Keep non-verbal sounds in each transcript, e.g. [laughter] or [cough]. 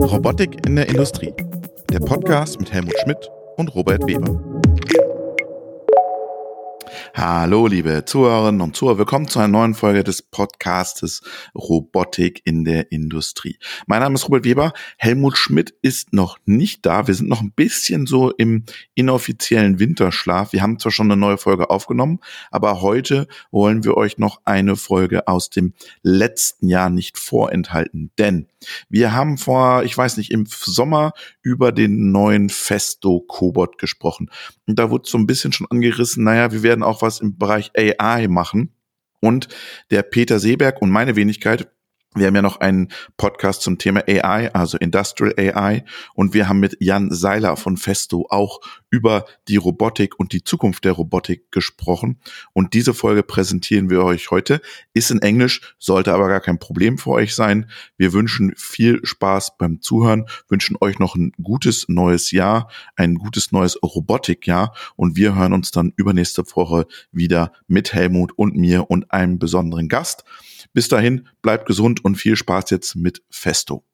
Robotik in der Industrie. Der Podcast mit Helmut Schmidt und Robert Weber. Hallo, liebe Zuhörerinnen und Zuhörer. Willkommen zu einer neuen Folge des Podcastes Robotik in der Industrie. Mein Name ist Robert Weber. Helmut Schmidt ist noch nicht da. Wir sind noch ein bisschen so im inoffiziellen Winterschlaf. Wir haben zwar schon eine neue Folge aufgenommen, aber heute wollen wir euch noch eine Folge aus dem letzten Jahr nicht vorenthalten. Denn wir haben vor, ich weiß nicht, im Sommer über den neuen Festo Cobot gesprochen. Und da wurde so ein bisschen schon angerissen, naja, wir werden auch was im Bereich AI machen. Und der Peter Seeberg und meine Wenigkeit wir haben ja noch einen Podcast zum Thema AI, also Industrial AI. Und wir haben mit Jan Seiler von Festo auch über die Robotik und die Zukunft der Robotik gesprochen. Und diese Folge präsentieren wir euch heute. Ist in Englisch, sollte aber gar kein Problem für euch sein. Wir wünschen viel Spaß beim Zuhören, wünschen euch noch ein gutes neues Jahr, ein gutes neues Robotikjahr. Und wir hören uns dann übernächste Woche wieder mit Helmut und mir und einem besonderen Gast. Bis dahin, bleibt gesund und viel Spaß jetzt mit Festo.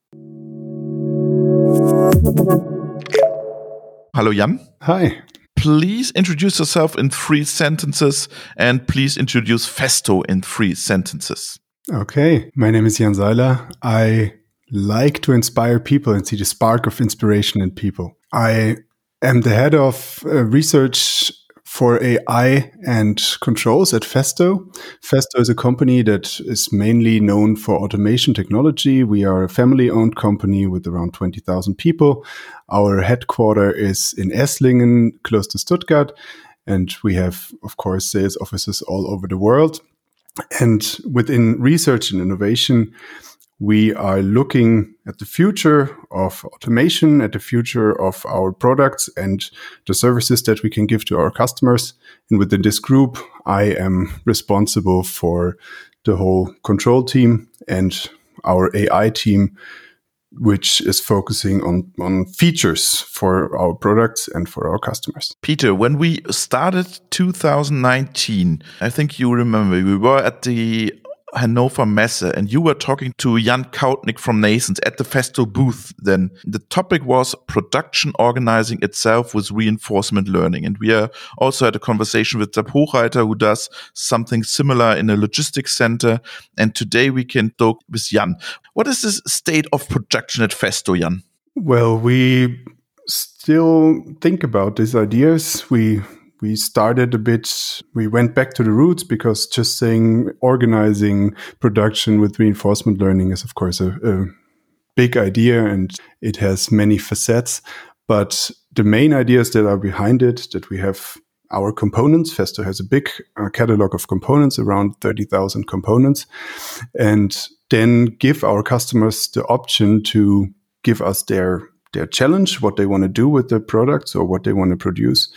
Hallo Jan. Hi. Please introduce yourself in three sentences and please introduce Festo in three sentences. Okay, my name is Jan Seiler. I like to inspire people and see the spark of inspiration in people. I am the head of uh, research for AI and controls at Festo. Festo is a company that is mainly known for automation technology. We are a family owned company with around 20,000 people. Our headquarter is in Esslingen, close to Stuttgart. And we have, of course, sales offices all over the world. And within research and innovation, we are looking at the future of automation, at the future of our products and the services that we can give to our customers. And within this group, I am responsible for the whole control team and our AI team, which is focusing on, on features for our products and for our customers. Peter, when we started 2019, I think you remember we were at the Hannover Messe and you were talking to Jan Koutník from NNAISENSE at the Festo booth then. The topic was production organizing itself with reinforcement learning. And we are also had a conversation with Sepp Hochreiter who does something similar in a logistics center. And today we can talk with Jan. What is the state of production at Festo, Jan? Well, we still think about these ideas. We we started a bit, we went back to the roots because just saying organizing production with reinforcement learning is, of course, a, a big idea and it has many facets. But the main ideas that are behind it, that we have our components. Festo has a big uh, catalog of components, around 30,000 components, and then give our customers the option to give us their their challenge, what they want to do with the products or what they want to produce,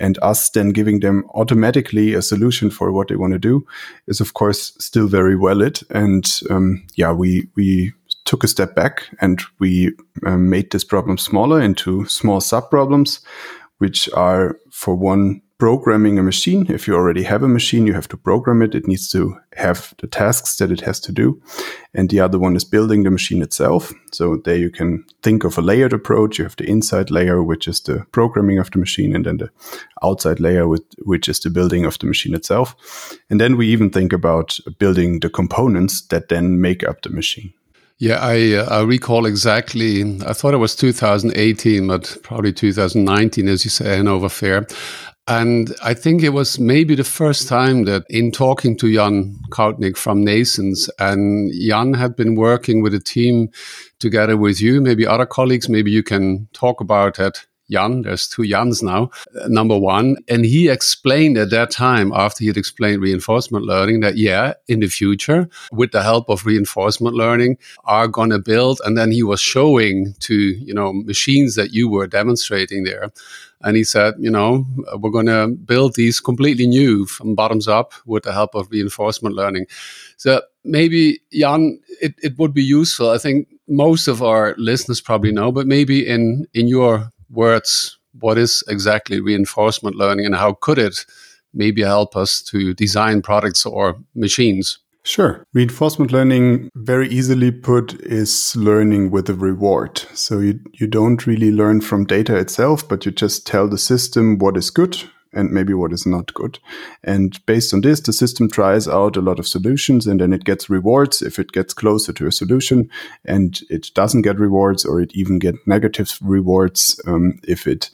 and us then giving them automatically a solution for what they want to do is of course still very valid. And um, yeah, we we took a step back and we um, made this problem smaller into small sub problems, which are for one programming a machine. If you already have a machine, you have to program it. It needs to have the tasks that it has to do. And the other one is building the machine itself. So there you can think of a layered approach. You have the inside layer, which is the programming of the machine, and then the outside layer, which is the building of the machine itself. And then we even think about building the components that then make up the machine. Yeah, I, uh, I recall exactly. I thought it was 2018, but probably 2019, as you say, Hanover Fair. And I think it was maybe the first time that in talking to Jan Koutník from NNAISENSE, and Jan had been working with a team together with you, maybe other colleagues, maybe you can talk about that. Jan, there's two Jans now, uh, number one. And he explained at that time, after he had explained reinforcement learning, that yeah, in the future, with the help of reinforcement learning, are going to build. And then he was showing to, you know, machines that you were demonstrating there and he said, you know, we're going to build these completely new from bottoms up with the help of reinforcement learning. So maybe, Jan, it, it would be useful. I think most of our listeners probably know, but maybe in, in your words, what is exactly reinforcement learning and how could it maybe help us to design products or machines? Sure. Reinforcement learning, very easily put, is learning with a reward. So you, you don't really learn from data itself, but you just tell the system what is good and maybe what is not good. And based on this, the system tries out a lot of solutions and then it gets rewards if it gets closer to a solution and it doesn't get rewards or it even get negative rewards um, if it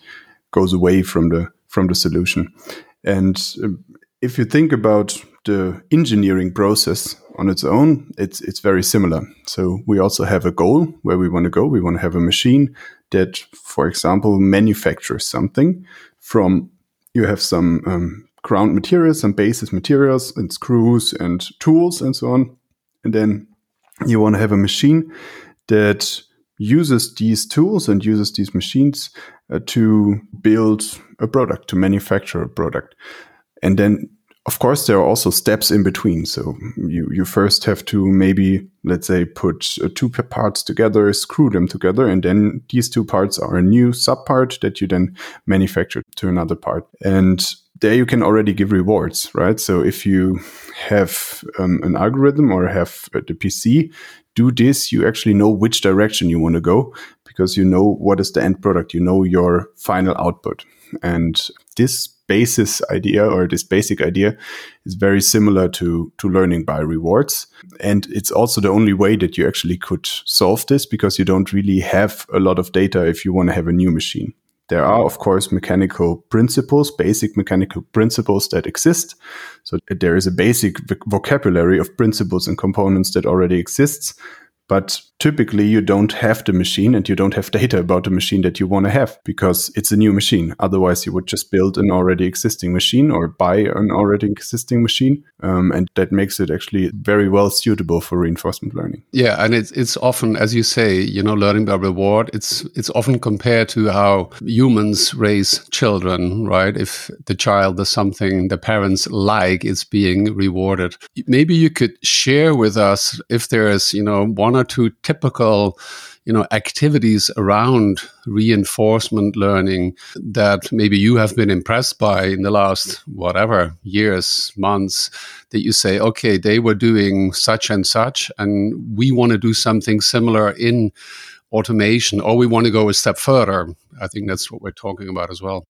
goes away from the from the solution. And uh, if you think about the engineering process on its own, it's it's very similar. So we also have a goal where we want to go. We want to have a machine that, for example, manufactures something from. You have some um, ground materials, some basis materials, and screws and tools and so on, and then you want to have a machine that uses these tools and uses these machines uh, to build a product, to manufacture a product. And then of course, there are also steps in between. So you, you first have to maybe, let's say, put uh, two parts together, screw them together, and then these two parts are a new subpart that you then manufacture to another part. And there you can already give rewards, right? So if you have um, an algorithm or have uh, the PC do this, you actually know which direction you want to go because you know what is the end product, you know your final output. And this basis idea or this basic idea is very similar to, to learning by rewards. And it's also the only way that you actually could solve this because you don't really have a lot of data if you want to have a new machine. There are, of course, mechanical principles, basic mechanical principles that exist. So there is a basic vocabulary of principles and components that already exists. But typically, you don't have the machine and you don't have data about the machine that you want to have because it's a new machine. Otherwise, you would just build an already existing machine or buy an already existing machine. Um, and that makes it actually very well suitable for reinforcement learning. Yeah. And it's, it's often, as you say, you know, learning by reward, it's, it's often compared to how humans raise children, right? If the child does something the parents like, it's being rewarded. Maybe you could share with us if there's, you know, one or or two typical you know activities around reinforcement learning that maybe you have been impressed by in the last whatever years months that you say okay they were doing such and such and we want to do something similar in automation or we want to go a step further. I think that's what we're talking about as well.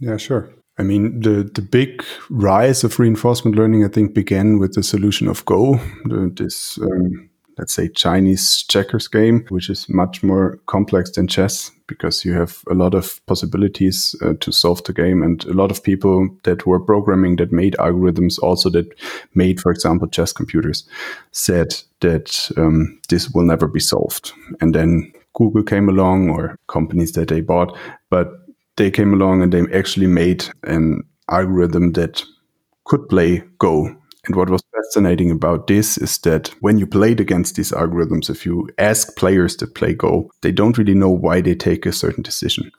Yeah sure. I mean, the, the big rise of reinforcement learning, I think, began with the solution of Go, this um, let's say Chinese checkers game, which is much more complex than chess because you have a lot of possibilities uh, to solve the game. And a lot of people that were programming that made algorithms also that made for example chess computers said that um, this will never be solved. And then google came along or companies that they bought but they came along and they actually made an algorithm that could play go and what was fascinating about this is that when you played against these algorithms, if you ask players that play Go, they don't really know why they take a certain decision.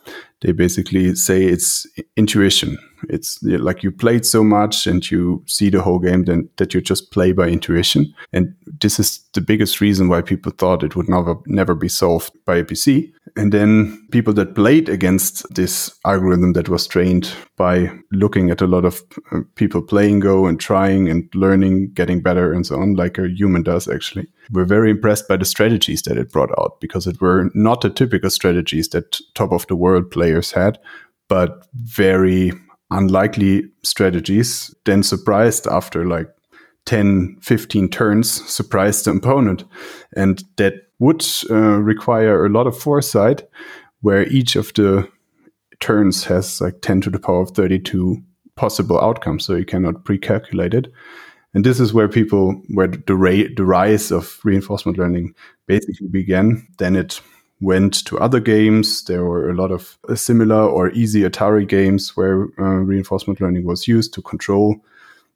They basically say it's intuition. It's like you played so much and you see the whole game then that you just play by intuition. And this is the biggest reason why people thought it would never never be solved by a PC. And then people that played against this algorithm that was trained by looking at a lot of uh, people playing Go and trying and learning, getting better and so on, like a human does actually, were very impressed by the strategies that it brought out because it were not the typical strategies that top of the world players had, but very unlikely strategies, then surprised after like 10, 15 turns, surprised the opponent. And that would uh, require a lot of foresight, where each of the turns has like 10 to the power of 32 possible outcomes. So you cannot pre calculate it. And this is where people, where the, ra- the rise of reinforcement learning basically began. Then it went to other games. There were a lot of uh, similar or easy Atari games where uh, reinforcement learning was used to control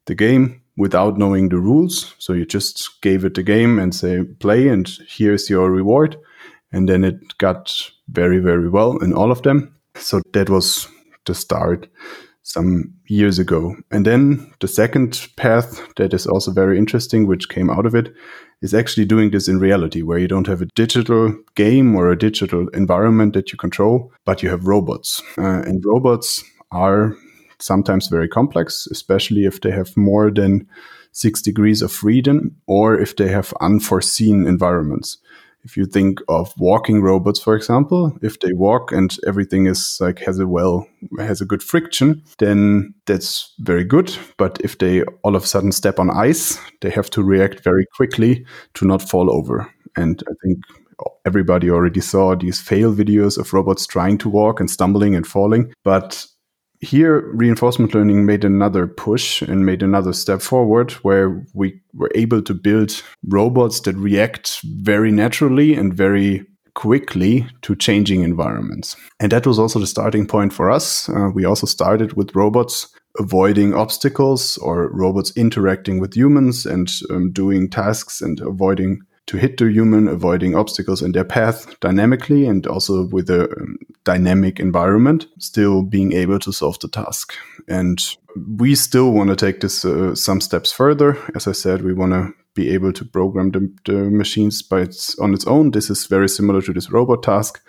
the game without knowing the rules. So you just gave it the game and say, play, and here's your reward. And then it got very, very well in all of them. So that was the start some years ago. And then the second path that is also very interesting, which came out of it, is actually doing this in reality, where you don't have a digital game or a digital environment that you control, but you have robots. Uh, and robots are sometimes very complex, especially if they have more than six degrees of freedom or if they have unforeseen environments. If you think of walking robots, for example, if they walk and everything is like has a well, has a good friction, then that's very good. But if they all of a sudden step on ice, they have to react very quickly to not fall over. And I think everybody already saw these fail videos of robots trying to walk and stumbling and falling. But here reinforcement learning made another push and made another step forward where we were able to build robots that react very naturally and very quickly to changing environments. And that was also the starting point for us. Uh, we also started with robots avoiding obstacles or robots interacting with humans and um, doing tasks and avoiding to hit the human, avoiding obstacles in their path dynamically and also with a um, dynamic environment, still being able to solve the task. And we still want to take this uh, some steps further. As I said, we want to be able to program the, the machines by its, on its own. This is very similar to this robot task,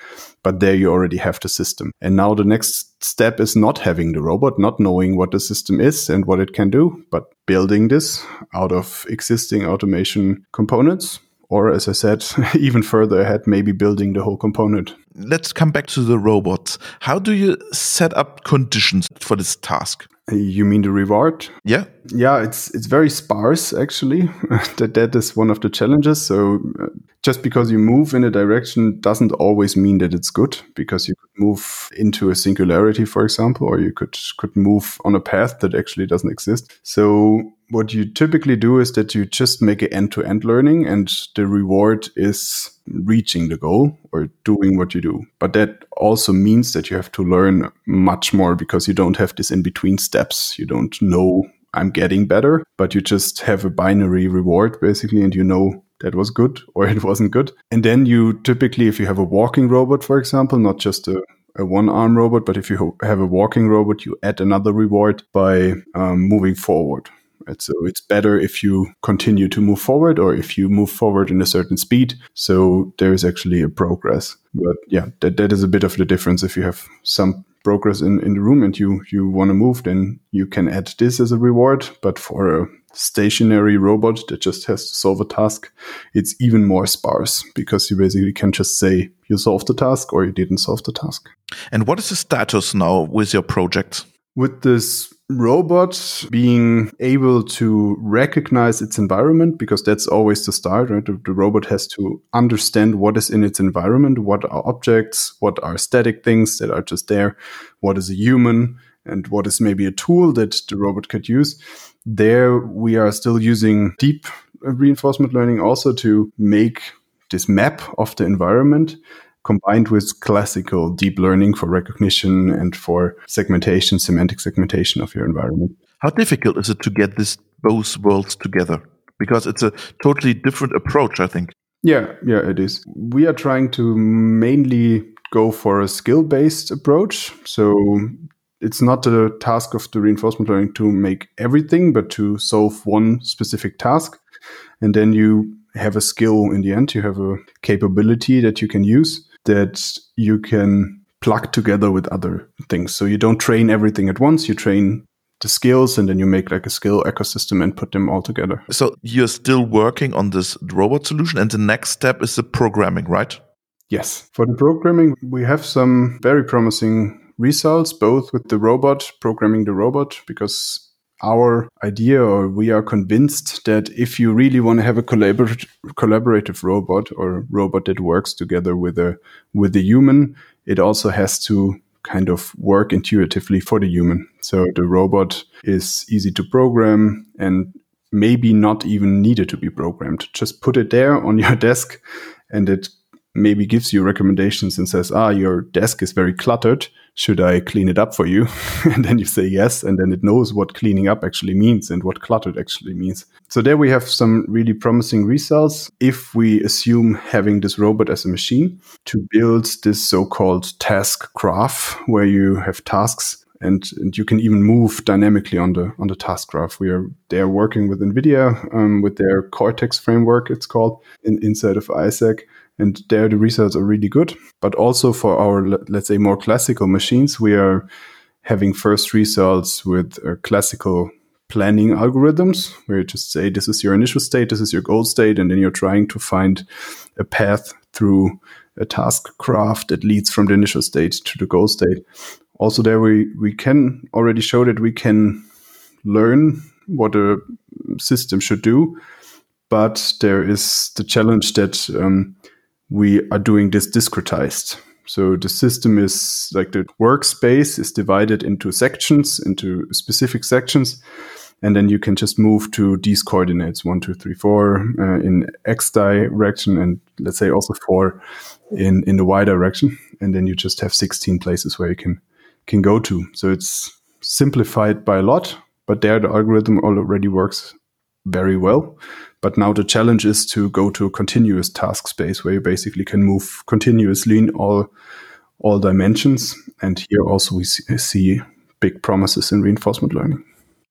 but there you already have the system. And now the next step is not having the robot, not knowing what the system is and what it can do, but building this out of existing automation components or as I said, [laughs] even further ahead, maybe building the whole component. Let's come back to the robots. How do you set up conditions for this task? You mean the reward? Yeah. Yeah, it's it's very sparse actually. [laughs] that that is one of the challenges. So uh, just because you move in a direction doesn't always mean that it's good because you move into a singularity for example or you could could move on a path that actually doesn't exist. So what you typically do is that you just make an end to end learning and the reward is reaching the goal or doing what you do. But that also means that you have to learn much more because you don't have this in between steps. You don't know I'm getting better, but you just have a binary reward basically and you know that was good or it wasn't good. And then you typically, if you have a walking robot, for example, not just a a one arm robot, but if you have a walking robot, you add another reward by um, moving forward. Right? So it's better if you continue to move forward or if you move forward in a certain speed. So there is actually a progress. But yeah, that, that is a bit of the difference. If you have some progress in, in the room and you, you want to move, then you can add this as a reward. But for a stationary robot that just has to solve a task, it's even more sparse because you basically can just say you solved the task or you didn't solve the task. And what is the status now with your project? With this robot being able to recognize its environment because that's always the start right the, the, robot has to understand what is in its environment what are objects what are static things that are just there what is a human and what is maybe a tool that the robot could use there we are still using deep reinforcement learning also to make this map of the environment combined with classical deep learning for recognition and for segmentation, semantic segmentation of your environment. How difficult is it to get this both worlds together? Because it's a totally different approach, I think. Yeah, yeah, it is. We are trying to mainly go for a skill based approach. So it's not the task of the reinforcement learning to make everything, but to solve one specific task. And then you have a skill in the end, you have a capability that you can use that you can plug together with other things. So you don't train everything at once, you train the skills and then you make like a skill ecosystem and put them all together. So you're still working on this robot solution and the next step is the programming, right? Yes. For the programming, we have some very promising results, both with the robot, programming the robot, because our idea or we are convinced that if you really want to have a collaborative, collaborative robot or robot that works together with a with the human it also has to kind of work intuitively for the human. So the robot is easy to program and maybe not even needed to be programmed. Just put it there on your [laughs] desk and it maybe gives you recommendations and says, ah, your desk is very cluttered. Should I clean it up for you? [laughs] and then you say yes. And then it knows what cleaning up actually means and what cluttered actually means. So there we have some really promising results. If we assume having this robot as a machine to build this so-called task graph where you have tasks and, and you can even move dynamically on the on the task graph. We are they're working with NVIDIA um, with their Cortex framework. It's called in, inside of Isaac, and there the results are really good. But also for our let's say more classical machines, we are having first results with uh, classical planning algorithms where you just say, this is your initial state, this is your goal state, and then you're trying to find a path through a task graph that leads from the initial state to the goal state. Also, there we, we can already show that we can learn what a system should do, but there is the challenge that um, we are doing this discretized. So the system is like the workspace is divided into sections, into specific sections. And then you can just move to these coordinates one, two, three, four uh, in x direction, and let's say also four in in the y direction. And then you just have 16 places where you can can go to. So it's simplified by a lot, but there the algorithm already works very well. But now the challenge is to go to a continuous task space where you basically can move continuously in all all dimensions. And here also we see big promises in reinforcement learning.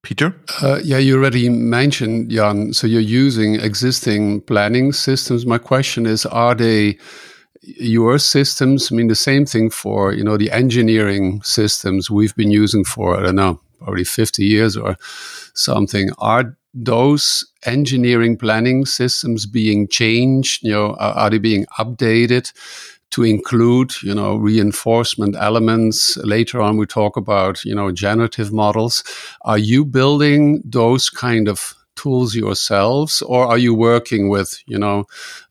Peter? Uh, yeah, you already mentioned, Jan. So you're using existing planning systems. My question is, are they your systems? I mean, the same thing for, you know, the engineering systems we've been using for, I don't know, probably 50 years or something. Are those engineering planning systems being changed? You know, are, are they being updated to include, you know, reinforcement elements? Later on, we talk about, you know, generative models. Are you building those kind of tools yourselves, or are you working with, you know,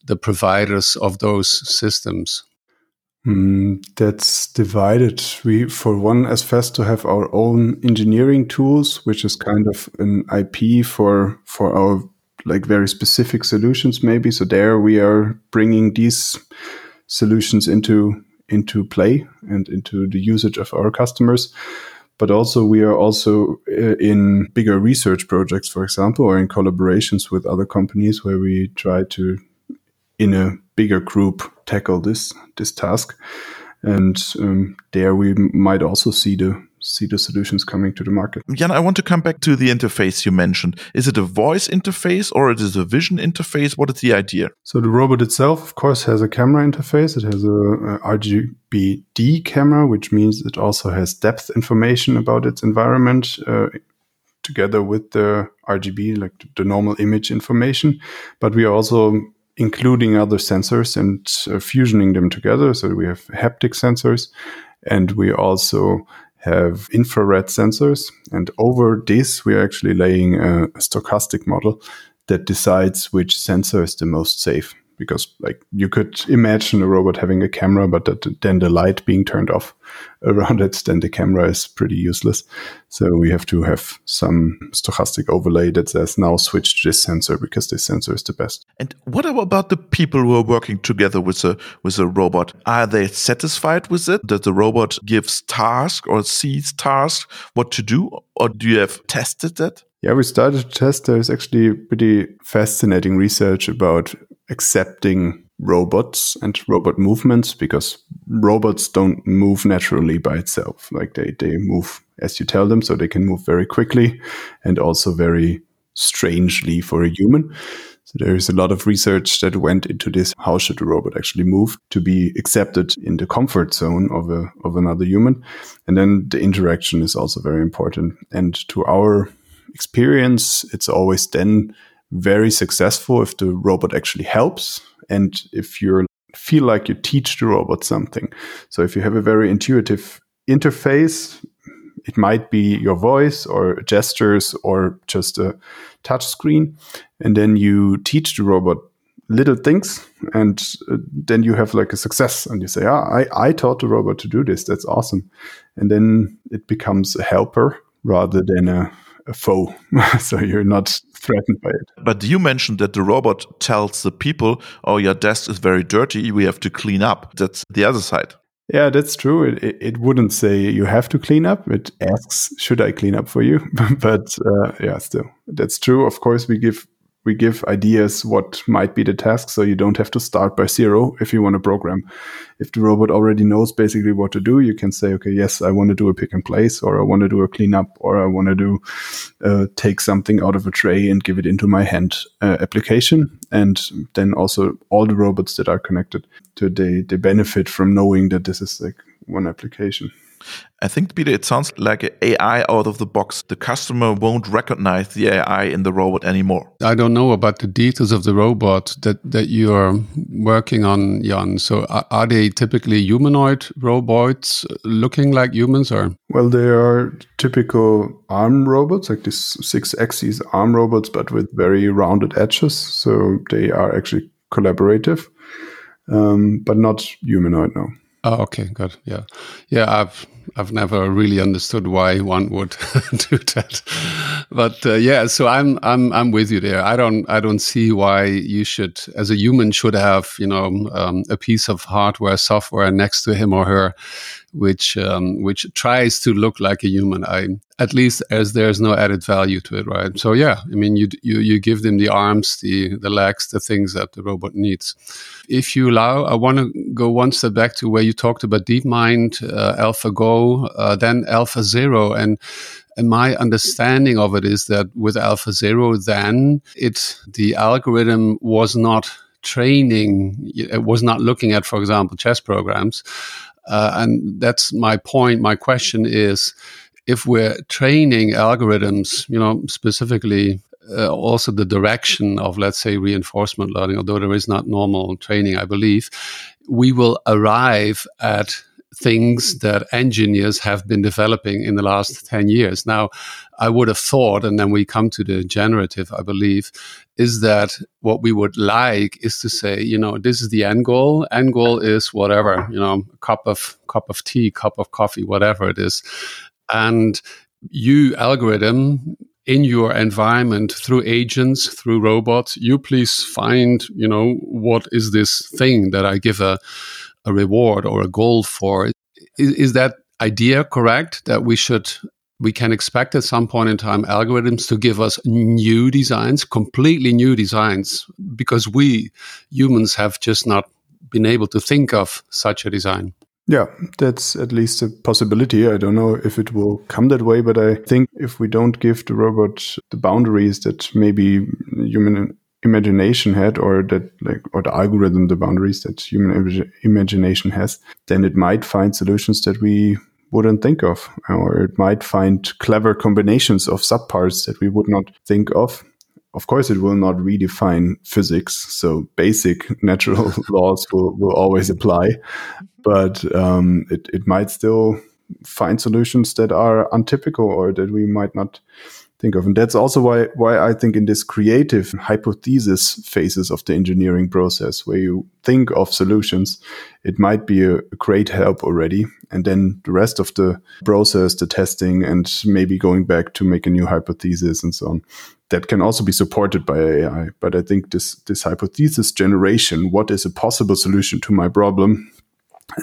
the providers of those systems? Mm, that's divided. We, for one, as Festo have our own engineering tools, which is kind of an IP for for our like very specific solutions, maybe. So there we are bringing these solutions into into play and into the usage of our customers. But also, we are also uh, in bigger research projects, for example, or in collaborations with other companies where we try to, in a bigger group, tackle this this task. And um, there we might also see the see the solutions coming to the market. Jan, I want to come back to the interface you mentioned. Is it a voice interface or it is a vision interface? What is the idea? So the robot itself, of course, has a camera interface. It has a, a RGBD camera, which means it also has depth information about its environment. Uh, together with the RGB, like the normal image information, but we are also including other sensors and uh, fusioning them together. So we have haptic sensors and we also have infrared sensors. And over this, we are actually laying a, a stochastic model that decides which sensor is the most safe because like you could imagine a robot having a camera but that, then the light being turned off [laughs] around it then the camera is pretty useless. So we have to have some stochastic overlay that says now switch to this sensor because this sensor is the best. And what about the people who are working together with a with a robot? Are they satisfied with it that the robot gives task or sees task what to do or do you have tested that? Yeah, we started to test. There's actually pretty fascinating research about accepting robots and robot movements because robots don't move naturally by itself. Like they, they move as you tell them, so they can move very quickly and also very strangely for a human. So there is a lot of research that went into this. How should a robot actually move to be accepted in the comfort zone of a of another human? And then the interaction is also very important. And to our experience, it's always then very successful if the robot actually helps and if you feel like you teach the robot something. So if you have a very intuitive interface, it might be your voice or gestures or just a touch screen. And then you teach the robot little things and uh, then you have like a success and you say, ah, I, I taught the robot to do this. That's awesome. And then it becomes a helper rather than a a foe. [laughs] so you're not threatened by it. But you mentioned that the robot tells the people, oh, your desk is very dirty. We have to clean up. That's the other side. Yeah, that's true. It, it, it wouldn't say you have to clean up. It asks, should I clean up for you? [laughs] but uh, yeah, still, that's true. Of course, we give we give ideas what might be the task so you don't have to start by zero if you want to program. If the robot already knows basically what to do you can say okay yes i want to do a pick and place or i want to do a cleanup or i want to do uh, take something out of a tray and give it into my hand uh, application. And then also all the robots that are connected to they they benefit from knowing that this is like one application I think, Peter, it sounds like an AI out of the box. The customer won't recognize the AI in the robot anymore. I don't know about the details of the robot that, that you're working on, Jan. So are, are they typically humanoid robots looking like humans or? Well, they are typical arm robots, like these six axis arm robots, but with very rounded edges. So they are actually collaborative, um, but not humanoid, no. Oh, okay, good. Yeah, yeah. I've I've never really understood why one would [laughs] do that, but uh, yeah. So I'm I'm I'm with you there. I don't I don't see why you should, as a human, should have you know um, a piece of hardware software next to him or her, which um, which tries to look like a human. I at least as there's no added value to it, right? So yeah, I mean, you you you give them the arms, the the legs, the things that the robot needs. If you allow, I want to go one step back to where you talked about DeepMind, uh, AlphaGo, uh, then AlphaZero, and and my understanding of it is that with AlphaZero, then it the algorithm was not training, it was not looking at, for example, chess programs. Uh, and that's my point. My question is if we're training algorithms, you know, specifically uh, also the direction of, let's say, reinforcement learning, although there is not normal training, I believe, we will arrive at things that engineers have been developing in the last 10 years. Now, I would have thought, and then we come to the generative, I believe, is that what we would like is to say, you know, this is the end goal. End goal is whatever, you know, a cup of cup of tea, cup of coffee, whatever it is. And you algorithm in your environment through agents, through robots, you please find, you know, what is this thing that I give a, a reward or a goal for? Is, is that idea correct that we should we can expect at some point in time algorithms to give us new designs, completely new designs, because we humans have just not been able to think of such a design. Yeah, that's at least a possibility. I don't know if it will come that way, but I think if we don't give the robot the boundaries that maybe human imagination had or that like or the algorithm the boundaries that human imagination has then it might find solutions that we wouldn't think of or it might find clever combinations of subparts that we would not think of of course, it will not redefine physics. So basic [laughs] natural [laughs] laws will, will always apply, but um, it, it might still find solutions that are untypical or that we might not think of. And that's also why why I think in this creative hypothesis phases of the engineering process, where you think of solutions, it might be a, a great help already. And then the rest of the process, the testing, and maybe going back to make a new hypothesis and so on, that can also be supported by AI. But I think this this hypothesis generation, what is a possible solution to my problem,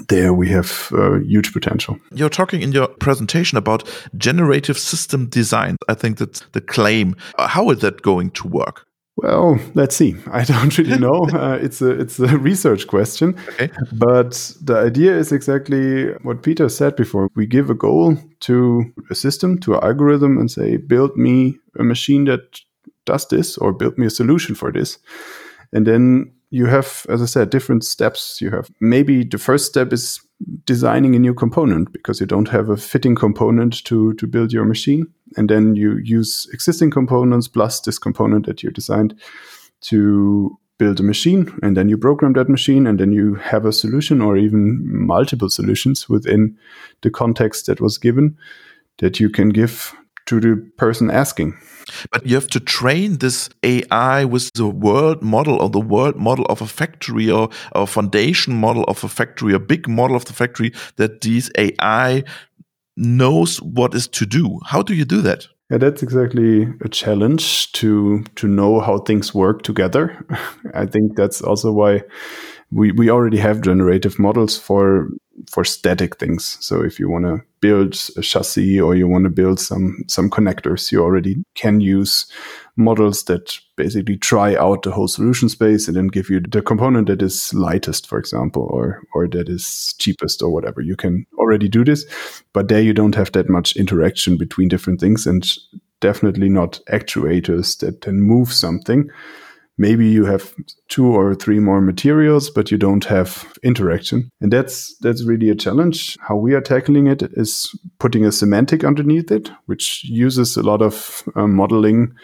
there we have uh, huge potential. You're talking in your presentation about generative system design. I think that's the claim. Uh, how is that going to work? Well, let's see. [laughs] I don't really know. [laughs] uh, it's a it's a research question. Okay. But the idea is exactly what Peter said before. We give a goal to a system, to an algorithm, and say, build me a machine that does this, or build me a solution for this. And then you have, as I said, different steps. You have maybe the first step is designing a new component because you don't have a fitting component to, to build your machine. And then you use existing components plus this component that you designed to build a machine. And then you program that machine and then you have a solution or even multiple solutions within the context that was given that you can give to the person asking. But you have to train this AI with the world model or the world model of a factory or a foundation model of a factory, a big model of the factory that these AI knows what is to do. How do you do that? Yeah, that's exactly a challenge to to know how things work together. [laughs] I think that's also why we, we already have generative models for for static things. So if you want to build a chassis or you want to build some some connectors, you already can use models that basically try out the whole solution space and then give you the component that is lightest, for example, or or that is cheapest or whatever. You can already do this, but there you don't have that much interaction between different things and definitely not actuators that can move something maybe you have two or three more materials but you don't have interaction. And that's that's really a challenge. How we are tackling it is putting a semantic underneath it which uses a lot of uh, modeling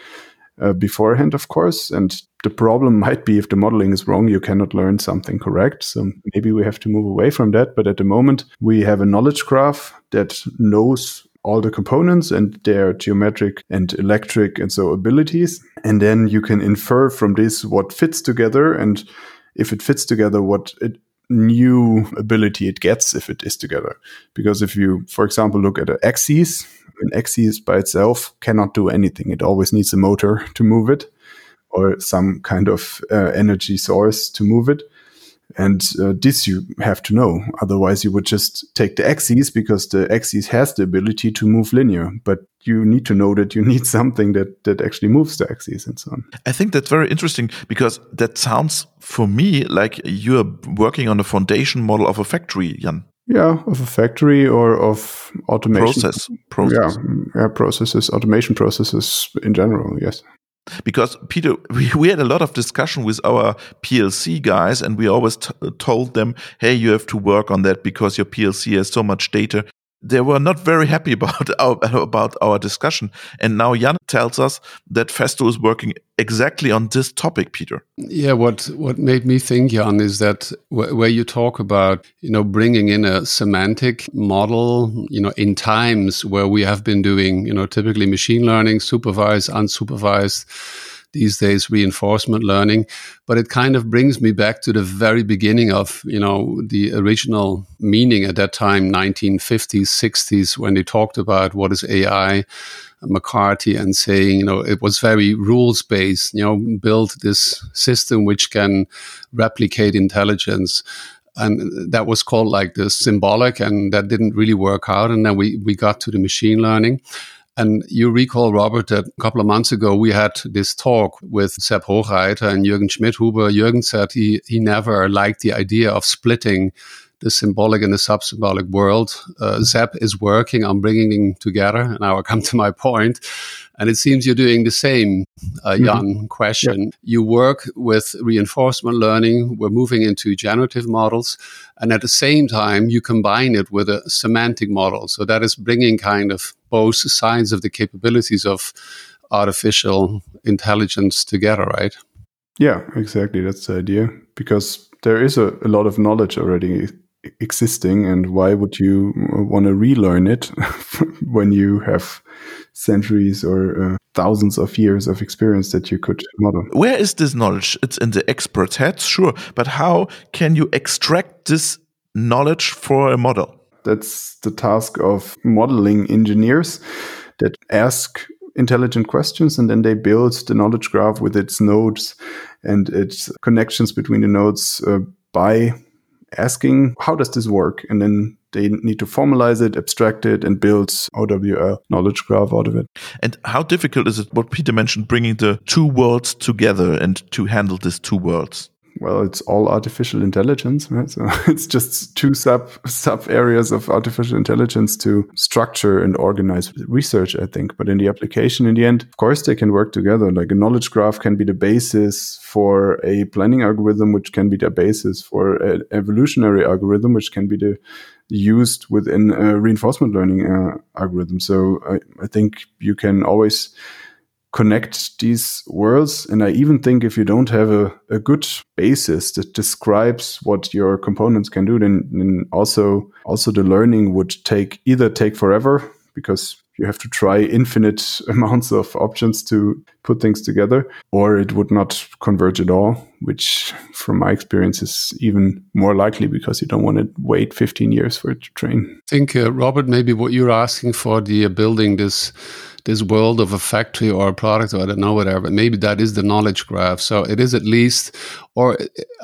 uh, beforehand of course. And the problem might be if the modeling is wrong you cannot learn something correct. So maybe we have to move away from that. But at the moment we have a knowledge graph that knows all the components and their geometric and electric and so abilities. And then you can infer from this what fits together and if it fits together, what it, new ability it gets if it is together. Because if you, for example, look at an axis, an axis by itself cannot do anything. It always needs a motor to move it or some kind of uh, energy source to move it. And uh, this you have to know. Otherwise, you would just take the axes because the axes has the ability to move linear. But you need to know that you [laughs] need something that, that actually moves the axes and so on. I think that's very interesting because that sounds for me like you're working on a foundation model of a factory, Jan. Yeah, of a factory or of automation. Process. process. Yeah, yeah, processes, automation processes in general, yes because Peter, [laughs] we, we had a lot of discussion with our PLC guys, and we always told them, "Hey, you have to work on that because your PLC has so much data." They were not very happy [laughs] about our about our discussion, and now Jan tells us that Festo is working exactly on this topic, Peter. Yeah, what what made me think, Jan, is that where you talk about you know bringing in a semantic model, you know, in times where we have been doing you know typically machine learning, supervised, unsupervised these days reinforcement learning but it kind of brings me back to the very beginning of you know the original meaning at that time 1950s 60s when they talked about what is ai mccarthy and saying you know it was very rules based you know build this system which can replicate intelligence. And that was called like the symbolic and that didn't really work out. And then we we got to the machine learning and you recall, Robert, that a couple of months ago we had this talk with Sepp Hochreiter and Jürgen Schmidhuber. Jürgen said he, he never liked the idea of splitting the symbolic and the sub-symbolic world. Uh, Sepp is working on bringing together, and now I come to my point. And it seems you're doing the same, uh, mm-hmm. Jan, mm-hmm. question. You work with reinforcement learning. We're moving into generative models. And at the same time, you combine it with a semantic model. So that is bringing kind of both sides of the capabilities of artificial intelligence together, right? Yeah, exactly. That's the idea. Because there is a, a lot of knowledge already existing and why would you want to relearn it [laughs] when you have centuries or uh, thousands of years of experience that you could model? Where is this knowledge? It's in the expert's head sure but how can you extract this knowledge for a model? That's the task of modeling engineers that ask intelligent questions and then they build the knowledge graph with its nodes and its connections between the nodes uh, by asking, how does this work? And then they need to formalize it, abstract it, and build OWL knowledge graph out of it. And how difficult is it, what Peter mentioned, bringing the two worlds together and to handle these two worlds? Well, it's all artificial intelligence, right? So [laughs] it's just two sub sub areas of artificial intelligence to structure and organize research, I think. But in the application, in the end, of course, they can work together. Like a knowledge graph can be the basis for a planning algorithm, which can be the basis for an evolutionary algorithm, which can be the used within a reinforcement learning uh, algorithm. So I, I think you can always connect these worlds. And I even think if you don't have a, a good basis that describes what your components can do, then, then also also the learning would take either take forever because you have to try infinite [laughs] amounts of options to put things together, or it would not converge at all, which from my experience is even more likely because you don't want to wait 15 years for it to train. I think, uh, Robert, maybe what you're asking for the uh, building this this world of a factory or a product or I don't know whatever. But maybe that is the knowledge graph. So it is at least, or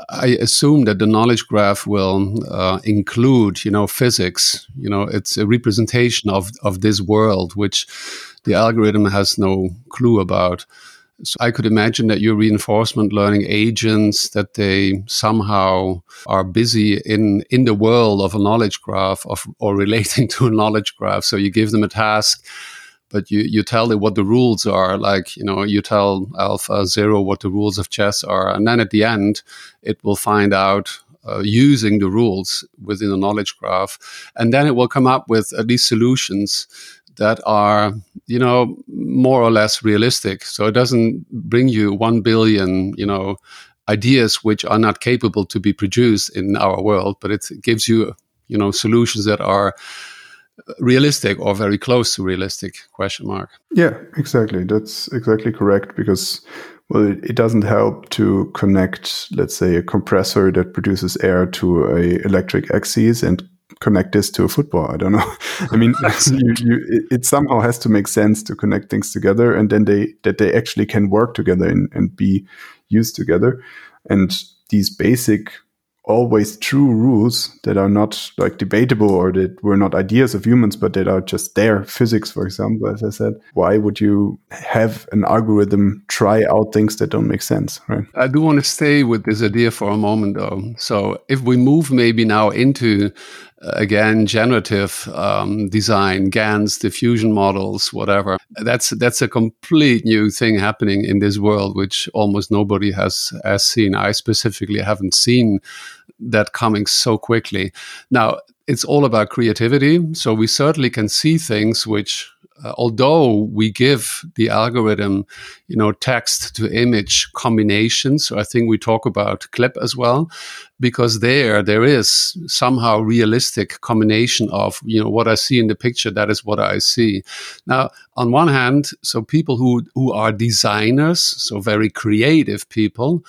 I assume that the knowledge graph will uh, include, you know, physics. You know, it's a representation of of this world which the algorithm has no clue about. So I could imagine that your reinforcement learning agents that they somehow are busy in in the world of a knowledge graph of or relating [laughs] to a knowledge graph. So you give them a task but you, you tell it what the rules are. Like, you know, you tell Alpha Zero what the rules of chess are. And then at the end, it will find out uh, using the rules within a knowledge graph. And then it will come up with at least solutions that are, you know, more or less realistic. So it doesn't bring you 1 billion, you know, ideas which are not capable to be produced in our world, but it gives you, you know, solutions that are realistic or very close to realistic question mark yeah exactly that's exactly correct because well it, it, doesn't help to connect let's say a compressor that produces air to a electric axis and connect this to a football i don't know [laughs] i mean [laughs] you, you, it, it, somehow has to make sense to connect things together and then they that they actually can work together and, and be used together and these basic always true rules that are not like debatable or that were not ideas of humans, but that are just there. Physics, for example, as I said. Why would you have an algorithm try out things that don't make sense, right? I do want to stay with this idea for a moment, though. So if we move maybe now into again generative um, design GANs diffusion models whatever. That's that's a complete new thing happening in this world which almost nobody has has seen. I specifically haven't seen that coming so quickly. Now it's all about creativity. So we certainly can see things which uh, although we give the algorithm, you know, text to image combinations, so I think we talk about CLIP as well, because there there is somehow realistic combination of you know what I see in the picture, that is what I see. Now, on one hand, so people who who are designers, so very creative people,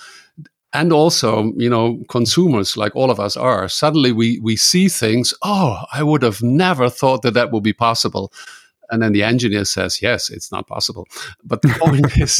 and also you know consumers like all of us are suddenly we we see things oh i would have never thought that that would be possible and then the engineer says yes it's not possible. But the point [laughs] is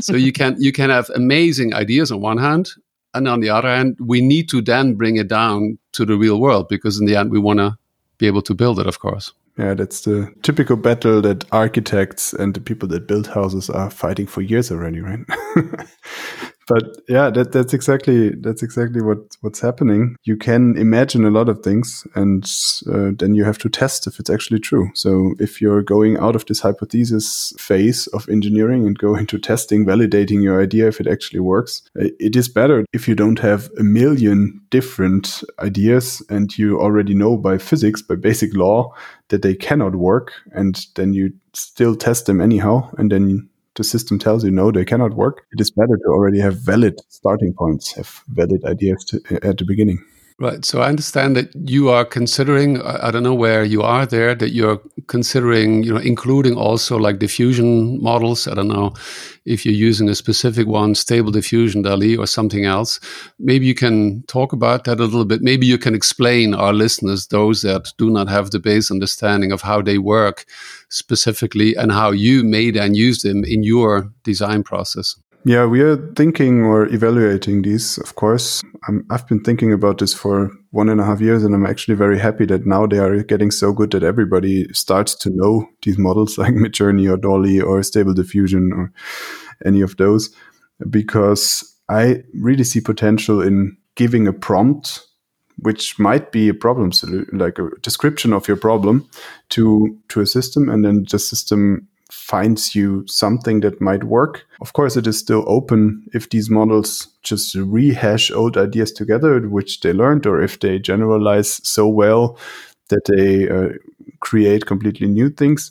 so you can you can have amazing ideas on one hand and on the other hand we need to then bring it down to the real world because in the end we want to be able to build it of course. Yeah that's the typical battle that architects and the people that build houses are fighting for years already right [laughs] but yeah, that, that's exactly that's exactly what what's happening. You can imagine a lot of things, and uh, then you have to test if it's actually true. So if you're going out of this hypothesis phase of engineering and go into testing, validating your idea if it actually works, it is better if you don't have a million different ideas and you already know by physics, by basic law, that they cannot work, and then you still test them anyhow, and then the system tells you no, they cannot work, it is better to already have valid starting points, have valid ideas to, at the beginning. Right. So I understand that you are considering, I don't know where you are there, that you're considering, you know, including also like diffusion models. I don't know if you're using a specific one, stable diffusion, DALL-E or something else. Maybe you can talk about that a little bit. Maybe you can explain our listeners, those that do not have the base understanding of how they work specifically and how you made and use them in your design process. Yeah, we are thinking or evaluating these, of course. i have been thinking about this for one and a half years, and I'm actually very happy that now they are getting so good that everybody starts to know these models [laughs] like Midjourney or DALL-E or Stable Diffusion or any of those, because I really see potential in giving a prompt which might be a problem like a description of your problem to to a system and then the system finds you something that might work. Of course, it is still open if these models just rehash old ideas together, which they learned, or if they generalize so well that they uh, create completely new things.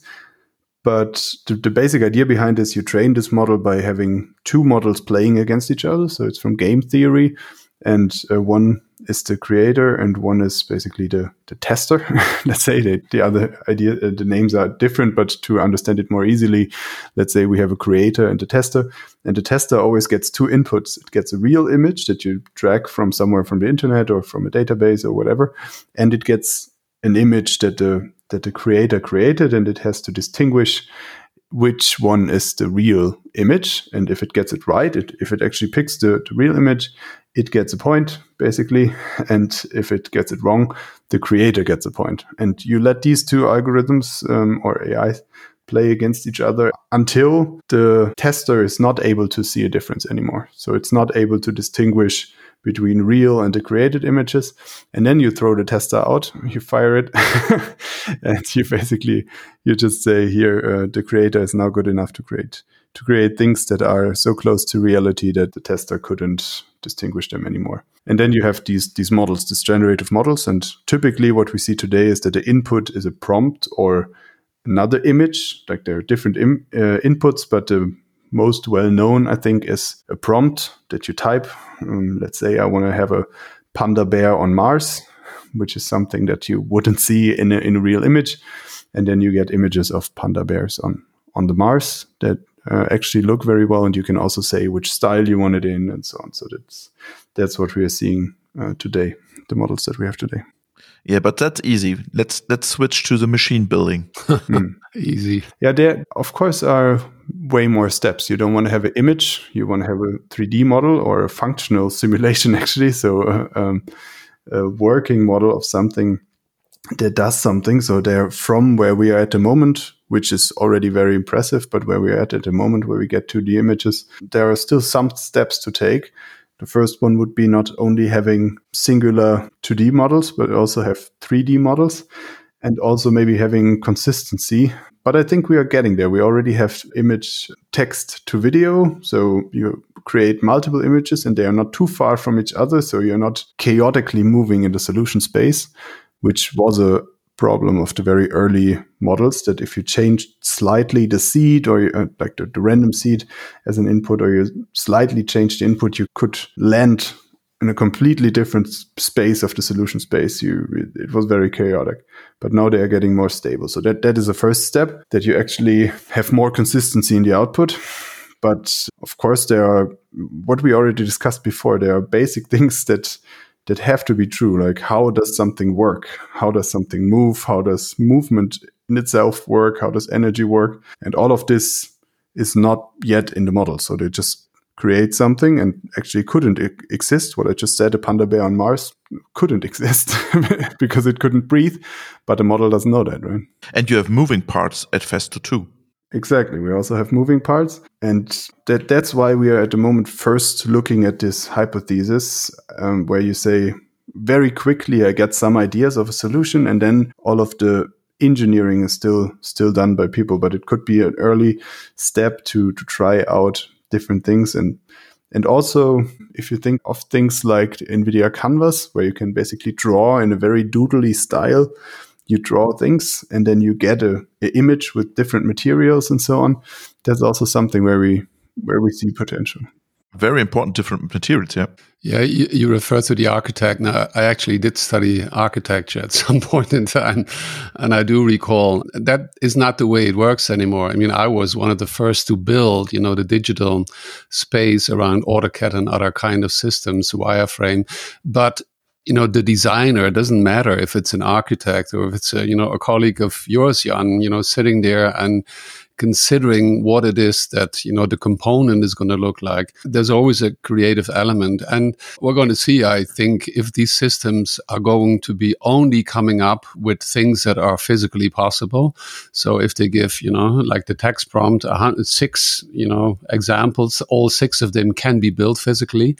But the, the, basic idea behind this, you train this model by having two models playing against each other. So it's from game theory, and uh, one is the creator and one is basically the, the tester. [laughs] let's say the, the other idea, uh, the names are different, but to understand it more easily, let's say we have a creator and a tester. And the tester always gets two inputs. It gets a real image that you drag from somewhere from the internet or from a database or whatever. And it gets an image that the, that the creator created and it has to distinguish which one is the real image. And if it gets it right, it, if it actually picks the, the real image, it gets a point basically. [laughs] And if it gets it wrong, the creator gets a point. And you let these two algorithms um, or AI play against each other until the tester is not able to see a difference anymore. So it's not able to distinguish between real and the created images. And then you throw the tester out, you fire it, [laughs] and you basically you just say here uh, the creator is now good enough to create to create things that are so close to reality that the tester couldn't distinguish them anymore. And then you have these these models, these generative models, and typically what we see today is that the input is a prompt or another image. Like there are different Im- uh, inputs, but the most well known, I think, is a prompt that you type. Um, let's say I want to have a panda bear on Mars, which is something that you wouldn't see in a, in a real image, and then you get images of panda bears on on the Mars that uh, actually look very well, and you can also say which style you want it in, and so on. So that's that's what we are seeing uh, today, the models that we have today. Yeah, but that's easy. Let's let's switch to the machine building. mm. [laughs] Easy. Yeah, there of course are way more steps. You don't want to have an image. You want to have a 3D model or a functional [laughs] simulation, actually. So uh, um, a working model of something that does something. So they're from where we are at the moment, which is already very impressive, but where we're at at the moment, where we get 2D images, there are still some steps to take. The first one would be not only having singular 2D models, but also have 3D models and also maybe having consistency. But I think we are getting there. We already have image text to video. So you create multiple images and they are not too far from each other. So you're not chaotically moving in the solution space, which was a problem of the very early models that if you change slightly the seed or uh, like the, the, random seed as an input or you slightly change the input you could land in a completely different space of the solution space you it, was very chaotic but now they are getting more stable so that that is the first step that you actually have more consistency in the output but of course there are what we already discussed before there are basic [laughs] things that that have to be true. Like, how does something work? How does something move? How does movement in itself work? How does energy work? And all of this is not yet in the model. So they just create something and actually couldn't exist. What I just said, a panda bear on Mars couldn't [laughs] exist [laughs] because it couldn't breathe, but the model doesn't know that, right? And you have moving parts at Festo too. Exactly. We also have moving parts. And that, that's why we are at the moment first looking at this hypothesis um, where you say, very quickly, I get some ideas of a solution, and then all of the engineering is still still done by people. But it could be an early step to to try out different things and and also, if you think of things like NVIDIA Canvas, where you can basically draw in a very doodly style, you draw things and then you get a, a, image with different materials and so on. That's also something where we where we see potential. Very important, different materials. Yeah. Yeah, you, you refer to the architect. Now, I actually did study architecture at [laughs] some point in time, and I do recall that is not the way it works anymore. I mean, I was one of the first to build, you know, the digital space around AutoCAD and other kind of systems, wireframe. But you know the designer doesn't matter if it's an architect or if it's a you know a colleague of yours jan you know sitting there and considering what it is that you know the component is going to look like there's always a creative element. And we're going to see i think if these systems are going to be only coming up with things that are physically possible. So if they give you know like the text prompt six you know examples all six of them can be built physically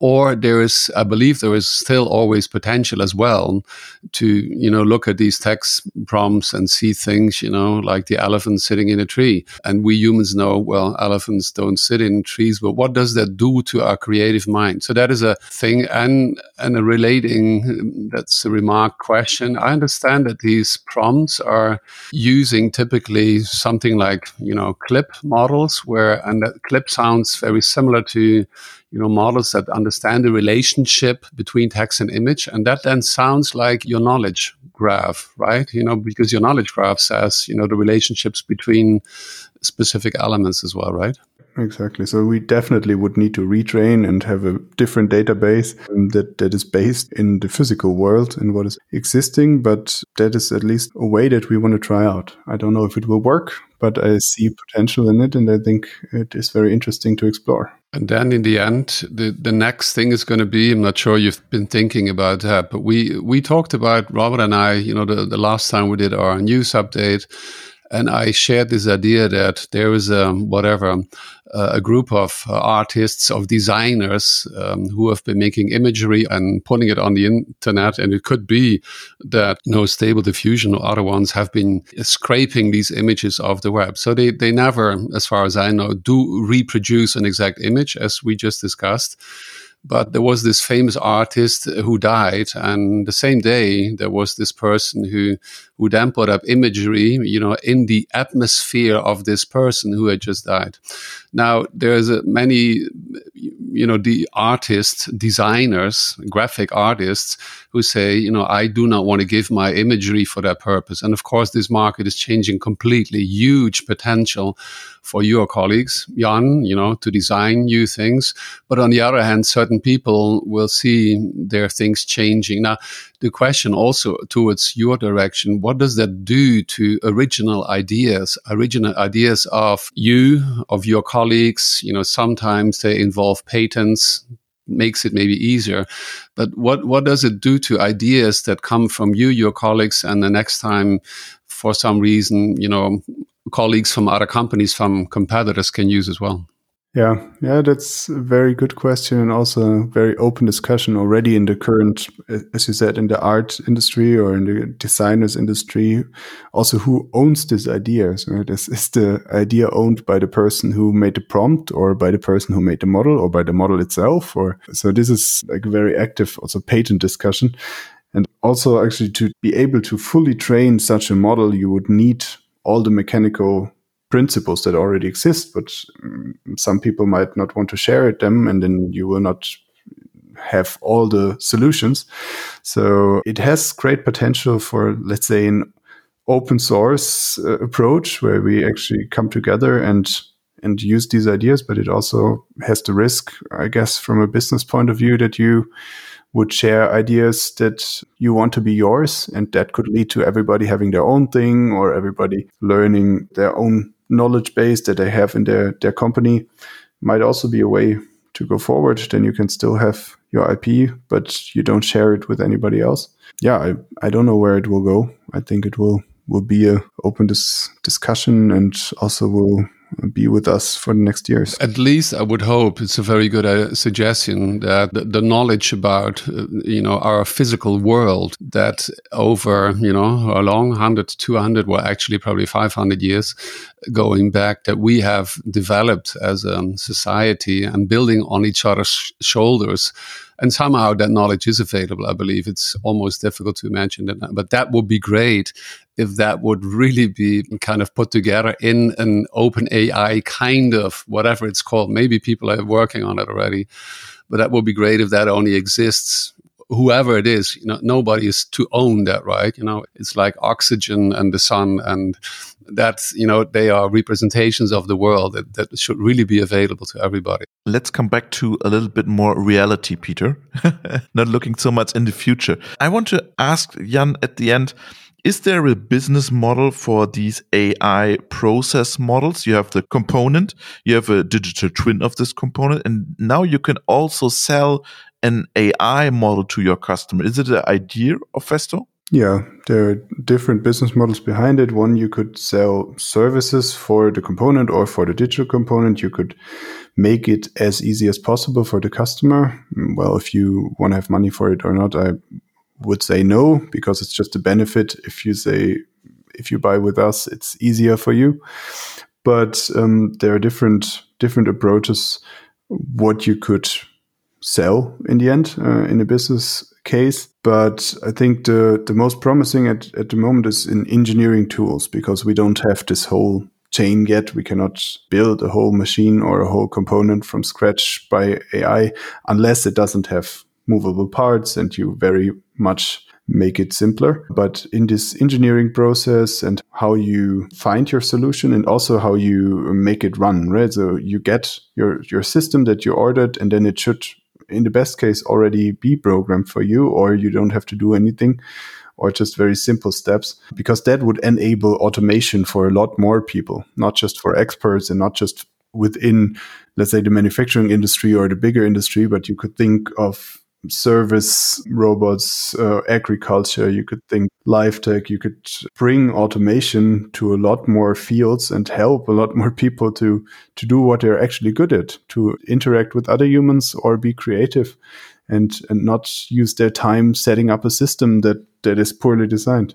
or there is i believe there is still always potential as well to you know look at these text prompts and see things you know like the elephant sitting in a tree. And we humans know well elephants don't sit in trees but what does that do to our creative mind? So that is a thing and and a relating that's a remark question. I understand that these prompts are using typically something like you know CLIP models where and that CLIP sounds very similar to you know, models that understand the relationship between text and image. And that then sounds like your knowledge graph, right? You know, because your knowledge graph says, you know, the relationships between specific elements as well, right? Exactly. So we definitely would need to retrain and have a different database um, that, that is based in the physical world and what is existing. But that is at least a way that we want to try out. I don't know if it will work, but I see potential in it. And I think it is very interesting to explore. And then in the end, the, the next thing is going to be, I'm not sure you've been thinking about that, but we, we talked about, Robert and I, you know, the, the last time we did our news update, and I shared this idea that there is a whatever uh, a group of uh, artists, of designers um, who have been making imagery and putting it on the internet. And it could be that know, Stable Diffusion or other ones have been scraping these images off the web. So they, they never, as far as I know, do reproduce an exact image, as we just discussed. But there was this famous artist who died, and the same day there was this person who who then put up imagery, you know, in the atmosphere of this person who had just died. Now there's many, you know, the artists, designers, graphic artists who say, you know, I do not want to give my imagery for that purpose. And of course, this market is changing completely. Huge potential for your colleagues, Jan, you know, to design new things. But on the other hand, certain people will see their things changing. Now, the question also towards your direction, what does that do to original ideas, original ideas of you, of your colleagues? You know, sometimes they involve patents, makes it maybe easier. But what, what does it do to ideas that come from you, your colleagues, and the next time for some reason, you know, colleagues from other companies, from competitors can use as well? Yeah, yeah, that's a very good question and also a very open discussion already in the current, as you said, in the art industry or in the designers industry. Also, who owns these ideas? Right? Is, is the idea owned by the person who made the prompt or by the person who made the model or by the model itself? Or so this is like a very active also patent discussion. And also actually to be able to fully train such a model, you would need all the mechanical principles that already exist, but um, some people might not want to share it, them, and then you will not have all the solutions. So it has great potential for, let's say, an open source uh, approach where we actually come together and and use these ideas. But it also has the risk, I guess, from a business point of view, that you would share ideas that you want to be yours, and that could lead to everybody having their own thing or everybody learning their own knowledge base that they have in their, their company might also be a way to go forward. Then you can still have your IP, but you don't share it with anybody else. Yeah, I, I don't know where it will go. I think it will will be a open dis- discussion and also will be with us for the next years. At least I would hope it's a very good uh, suggestion that the, the knowledge about uh, you know our physical world that over you know a long 100 200 well actually probably 500 years going back that we have developed as a society and building on each other's shoulders and somehow that knowledge is available. I believe it's almost difficult to imagine that, but that would be great if that would really be kind of put together in an open AI kind of whatever it's called. Maybe people are working on it already, but that would be great if that only exists whoever it is, you know, nobody is to own that, right? You know, it's like oxygen and the sun, and that's, you know, they are representations of the world that, that should really be available to everybody. Let's come back to a little bit more reality, Peter, [laughs] not looking so much in the future. I want to ask Jan at the end, is there a business model for these AI process models? You have the component, you have a digital twin of this component, and now you can also sell an AI model to your customer? Is it the idea of Festo? Yeah, there are different business models behind it. One, you could sell services for the component or for the digital component. You could make it as easy as possible for the customer. Well, if you want to have money for it or not, I would say no, because it's just a benefit. If you say, if you buy with us, it's easier for you. But um, there are different different approaches what you could sell in the end uh, in a business case. But I think the the most promising at, at the moment is in engineering tools because we don't have this whole chain yet. We cannot build a whole machine or a whole component from scratch by AI unless it doesn't have movable parts and you very much make it simpler. But in this engineering process and how you find your solution and also how you make it run, right? So you get your, your system that you ordered and then it should in the best case already be programmed for you or you don't have to do anything or just very simple steps because that would enable automation for a lot more people not just for experts and not just within let's say the manufacturing industry or the bigger industry but you could think of service robots, uh, agriculture. You could think life tech. You could bring automation to a lot more fields and help a lot more people to to do what they're actually good at, to interact with other humans or be creative, and and not use their time setting up a system that that is poorly designed.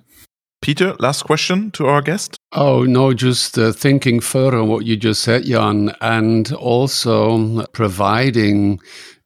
Peter, last question to our guest. Oh, no, just uh, thinking further on what you just said, Jan, and also providing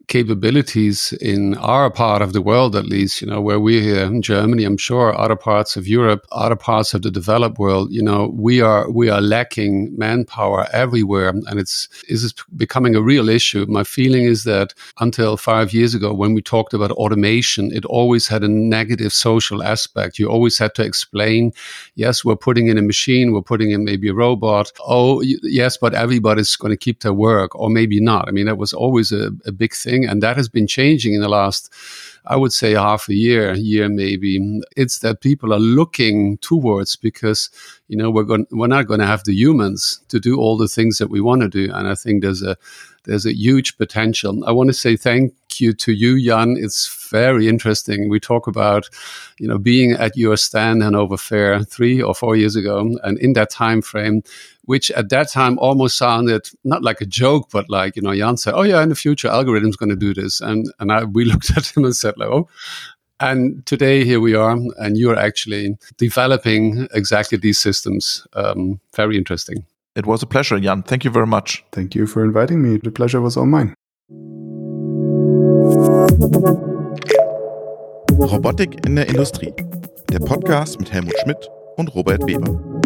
capabilities in our part of the world, at least, you know, where we're here in Germany, I'm sure other parts of Europe, other parts of the developed world, you know, we are we are lacking manpower everywhere, and it's is becoming a real issue. My feeling is that until five years ago, when we talked about automation, it always had a negative social aspect. You always had to explain, yes, we're putting in a machine, we're putting in maybe a robot. Oh, yes, but everybody's going to keep their work, or maybe not. I mean, that was always a, a big thing And that has been changing in the last, I would say, half a year, year maybe. It's that people are looking towards because, you know, we're going, we're not going to have the humans to do all the things that we want to do. And I think there's a, there's a huge potential. I want to say thank you to you, Jan. It's very interesting. We talk about, you know, being at your stand Hanover Fair three or four years ago, and in that time frame, which at that time almost sounded not like a joke, but like, you know, Jan said, oh yeah, in the future, algorithm's going to do this. And, and I, we [laughs] looked at him and said like, oh, and today here we are, and you're actually developing exactly these systems. Um, very interesting. It was a pleasure, Jan. Thank you very much. Thank you for inviting me. The pleasure was all mine. Robotik in der Industrie. Der Podcast mit Helmut Schmidt und Robert Weber.